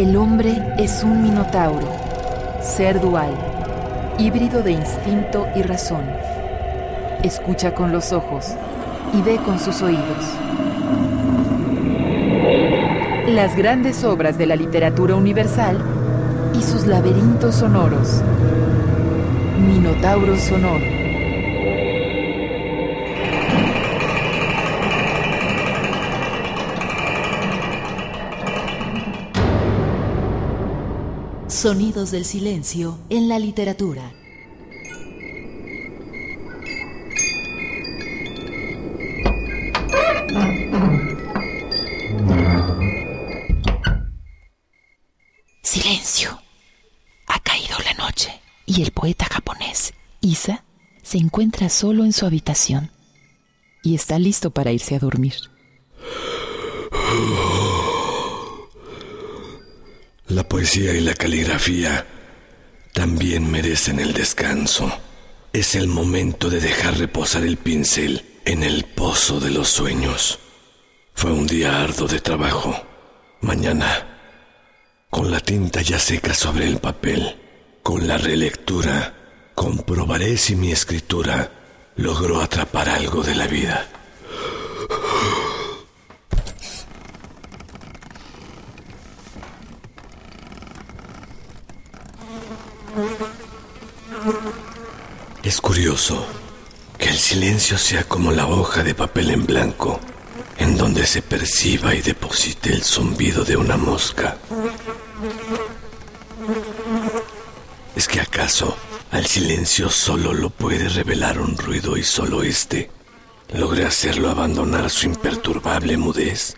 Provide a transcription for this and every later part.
El hombre es un minotauro, ser dual, híbrido de instinto y razón. Escucha con los ojos y ve con sus oídos. Las grandes obras de la literatura universal y sus laberintos sonoros. Minotauro sonoro. Sonidos del silencio en la literatura. Silencio. Ha caído la noche y el poeta japonés Isa se encuentra solo en su habitación y está listo para irse a dormir. La poesía y la caligrafía también merecen el descanso. Es el momento de dejar reposar el pincel en el pozo de los sueños. Fue un día arduo de trabajo. Mañana, con la tinta ya seca sobre el papel, con la relectura, comprobaré si mi escritura logró atrapar algo de la vida. Es curioso que el silencio sea como la hoja de papel en blanco, en donde se perciba y deposite el zumbido de una mosca. ¿Es que acaso al silencio solo lo puede revelar un ruido y solo este logre hacerlo abandonar su imperturbable mudez?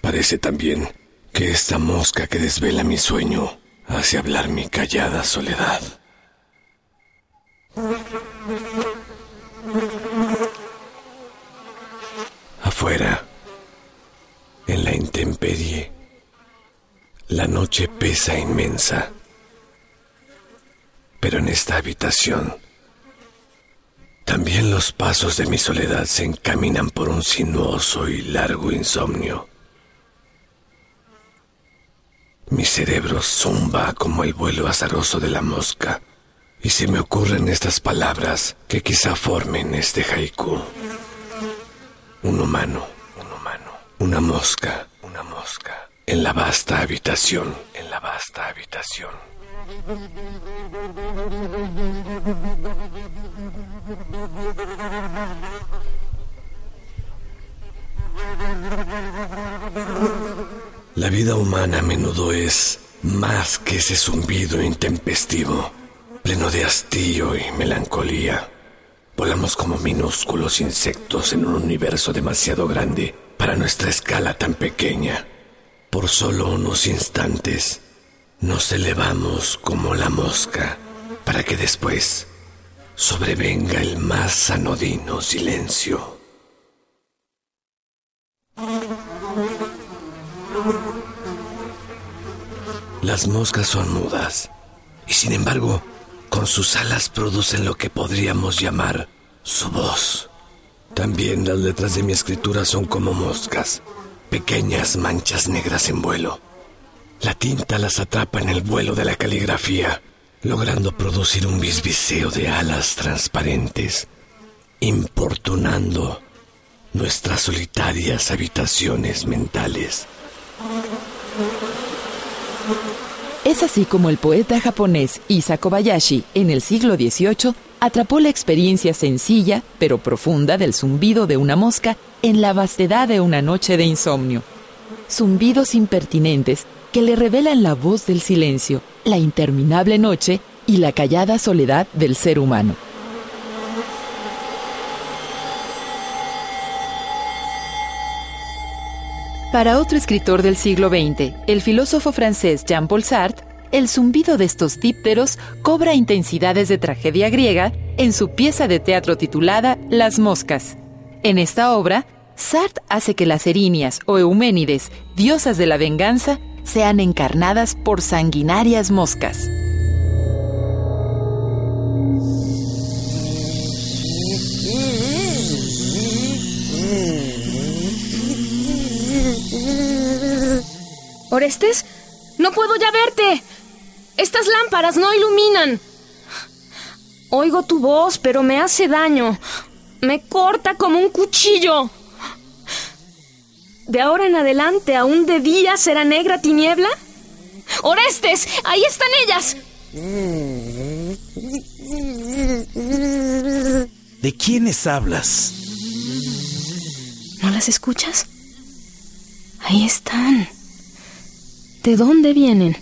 Parece también que esta mosca que desvela mi sueño hace hablar mi callada soledad. Afuera, en la intemperie, la noche pesa inmensa. Pero en esta habitación, también los pasos de mi soledad se encaminan por un sinuoso y largo insomnio. Mi cerebro zumba como el vuelo azaroso de la mosca y se me ocurren estas palabras que quizá formen este haiku. Un humano, un humano, una mosca, una mosca, en la vasta habitación, en la vasta habitación. La vida humana a menudo es más que ese zumbido intempestivo pleno de hastío y melancolía. Volamos como minúsculos insectos en un universo demasiado grande para nuestra escala tan pequeña. Por solo unos instantes nos elevamos como la mosca para que después sobrevenga el más anodino silencio. Las moscas son mudas y sin embargo con sus alas producen lo que podríamos llamar su voz. También las letras de mi escritura son como moscas, pequeñas manchas negras en vuelo. La tinta las atrapa en el vuelo de la caligrafía, logrando producir un bisbiseo de alas transparentes, importunando nuestras solitarias habitaciones mentales. Es así como el poeta japonés Isa Kobayashi, en el siglo XVIII, atrapó la experiencia sencilla pero profunda del zumbido de una mosca en la vastedad de una noche de insomnio. Zumbidos impertinentes que le revelan la voz del silencio, la interminable noche y la callada soledad del ser humano. Para otro escritor del siglo XX, el filósofo francés Jean-Paul Sartre, el zumbido de estos dípteros cobra intensidades de tragedia griega en su pieza de teatro titulada Las moscas. En esta obra, Sartre hace que las erinias o euménides, diosas de la venganza, sean encarnadas por sanguinarias moscas. Orestes, No puedo ya verte. Estas lámparas no iluminan. Oigo tu voz, pero me hace daño. Me corta como un cuchillo. ¿De ahora en adelante aún de día será negra tiniebla? Orestes, ahí están ellas. ¿De quiénes hablas? ¿No las escuchas? Ahí están. ¿De dónde vienen?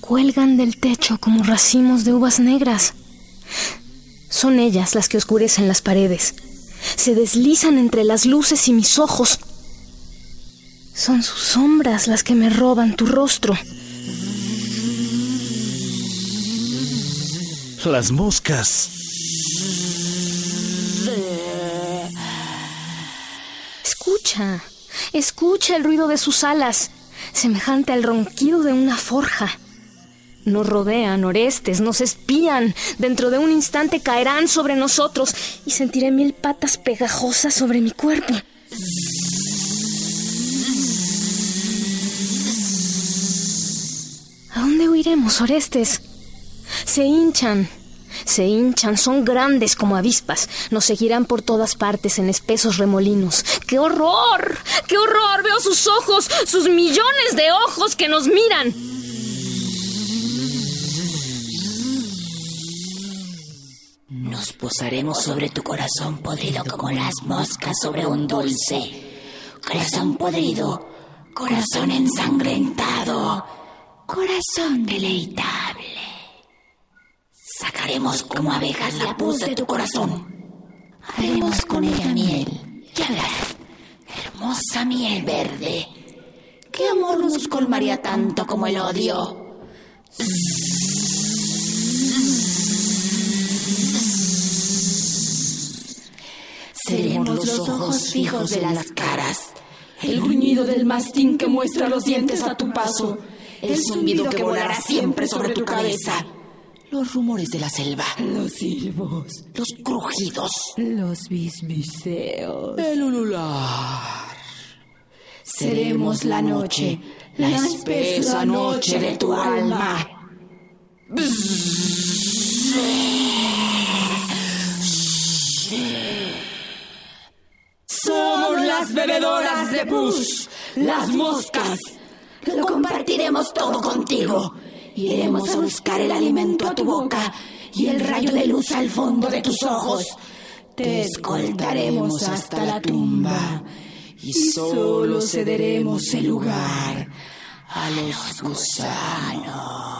Cuelgan del techo como racimos de uvas negras. Son ellas las que oscurecen las paredes. Se deslizan entre las luces y mis ojos. Son sus sombras las que me roban tu rostro. Las moscas. Escucha, escucha el ruido de sus alas, semejante al ronquido de una forja. Nos rodean, orestes, nos espían. Dentro de un instante caerán sobre nosotros y sentiré mil patas pegajosas sobre mi cuerpo. ¿A dónde huiremos, orestes? Se hinchan, se hinchan, son grandes como avispas. Nos seguirán por todas partes en espesos remolinos. ¡Qué horror! ¡Qué horror! Veo sus ojos, sus millones de ojos que nos miran. Nos posaremos sobre tu corazón podrido como las moscas sobre un dulce. Corazón podrido, corazón ensangrentado, corazón deleitable. Sacaremos como abejas la pus de tu corazón. Haremos con ella miel. Ya verás, hermosa miel verde. ¿Qué amor nos colmaría tanto como el odio? Seremos los ojos fijos de las caras, el gruñido del mastín que muestra los dientes a tu paso, el zumbido que volará siempre sobre tu cabeza, los rumores de la selva, los silbos, los crujidos, los bisbiseos, el ulular. Seremos la noche, la espesa noche de tu alma. Somos las bebedoras de pus, las moscas. Lo compartiremos todo contigo. Iremos a buscar el alimento a tu boca y el rayo de luz al fondo de tus ojos. Te escoltaremos hasta la tumba y solo cederemos el lugar a los gusanos.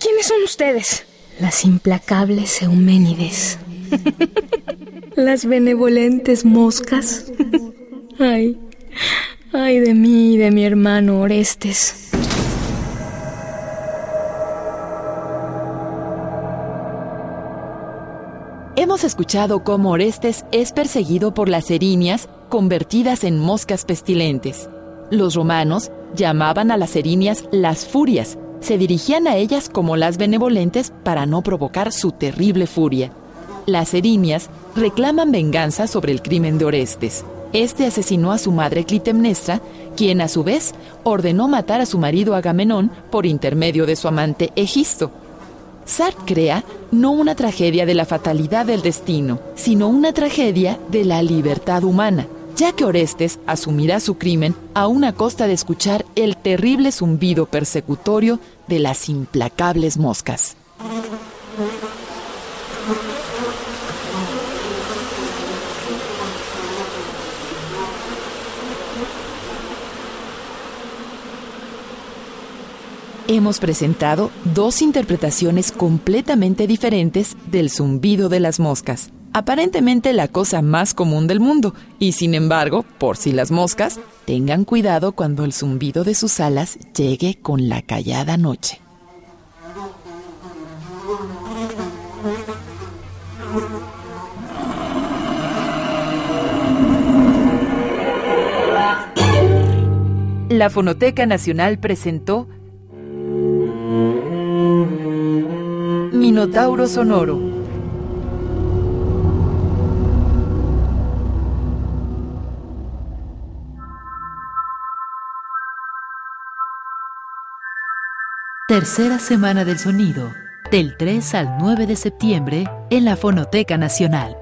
¿Quiénes son ustedes? Las implacables Euménides. Las benevolentes moscas. Ay, ay de mí y de mi hermano Orestes. Hemos escuchado cómo Orestes es perseguido por las erinias convertidas en moscas pestilentes. Los romanos llamaban a las erinias las furias. Se dirigían a ellas como las benevolentes para no provocar su terrible furia. Las erinias reclaman venganza sobre el crimen de Orestes. Este asesinó a su madre Clitemnestra, quien a su vez ordenó matar a su marido Agamenón por intermedio de su amante Egisto. Sartre crea no una tragedia de la fatalidad del destino, sino una tragedia de la libertad humana, ya que Orestes asumirá su crimen a una costa de escuchar el terrible zumbido persecutorio de las implacables moscas. Hemos presentado dos interpretaciones completamente diferentes del zumbido de las moscas, aparentemente la cosa más común del mundo, y sin embargo, por si las moscas, tengan cuidado cuando el zumbido de sus alas llegue con la callada noche. La Fonoteca Nacional presentó Minotauro Sonoro Tercera Semana del Sonido, del 3 al 9 de septiembre en la Fonoteca Nacional.